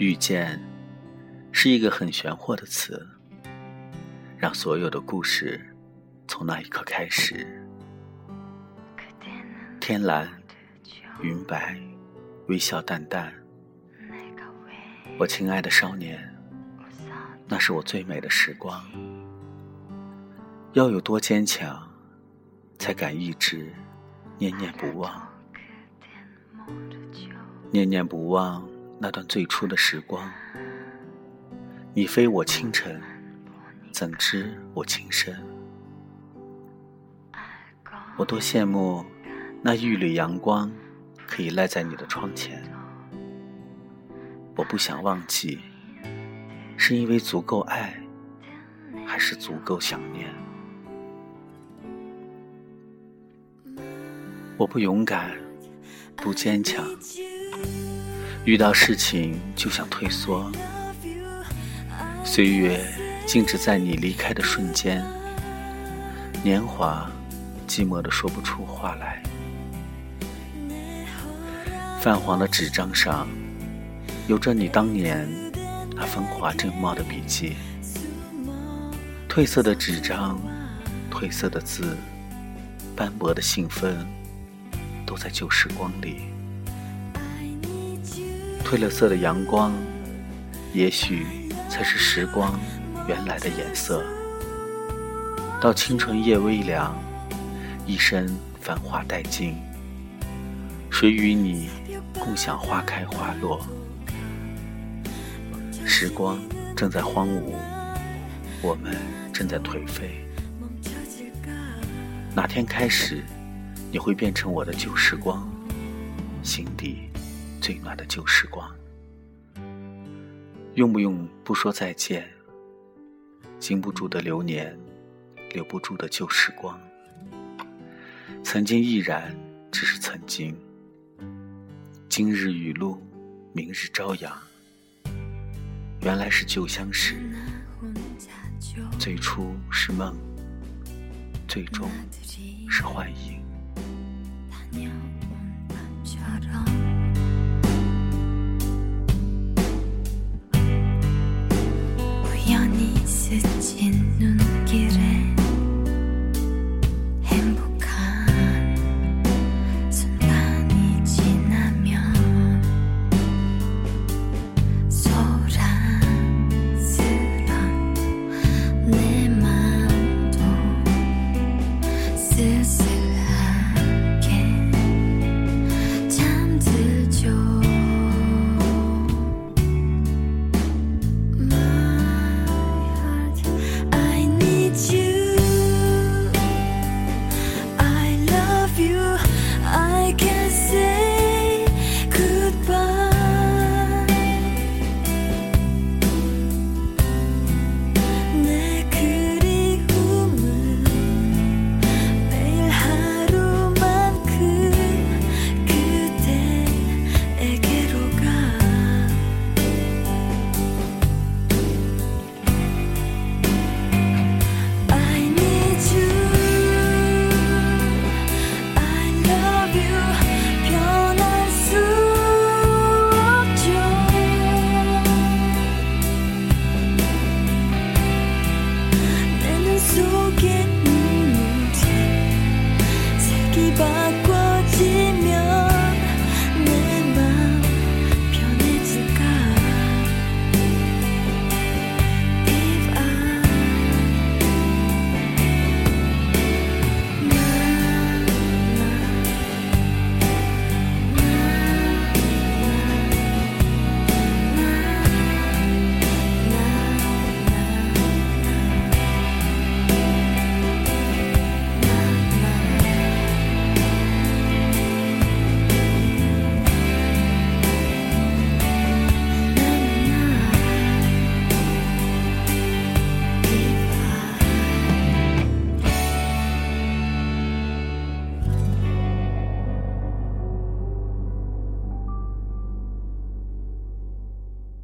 遇见是一个很玄惑的词，让所有的故事从那一刻开始。天蓝，云白，微笑淡淡。我亲爱的少年，那是我最美的时光。要有多坚强，才敢一直念念不忘？念念不忘那段最初的时光。你非我倾城，怎知我情深？我多羡慕那一缕阳光，可以赖在你的窗前。我不想忘记，是因为足够爱，还是足够想念？我不勇敢，不坚强，遇到事情就想退缩。岁月静止在你离开的瞬间，年华寂寞的说不出话来。泛黄的纸张上，有着你当年那风华正茂的笔记。褪色的纸张，褪色的字，斑驳的信封。都在旧时光里，褪了色的阳光，也许才是时光原来的颜色。到清纯夜微凉，一身繁华殆尽，谁与你共享花开花落？时光正在荒芜，我们正在颓废。哪天开始？你会变成我的旧时光，心底最暖的旧时光。用不用不说再见？经不住的流年，留不住的旧时光。曾经亦然，只是曾经。今日雨露，明日朝阳。原来是旧相识，最初是梦，最终是幻影。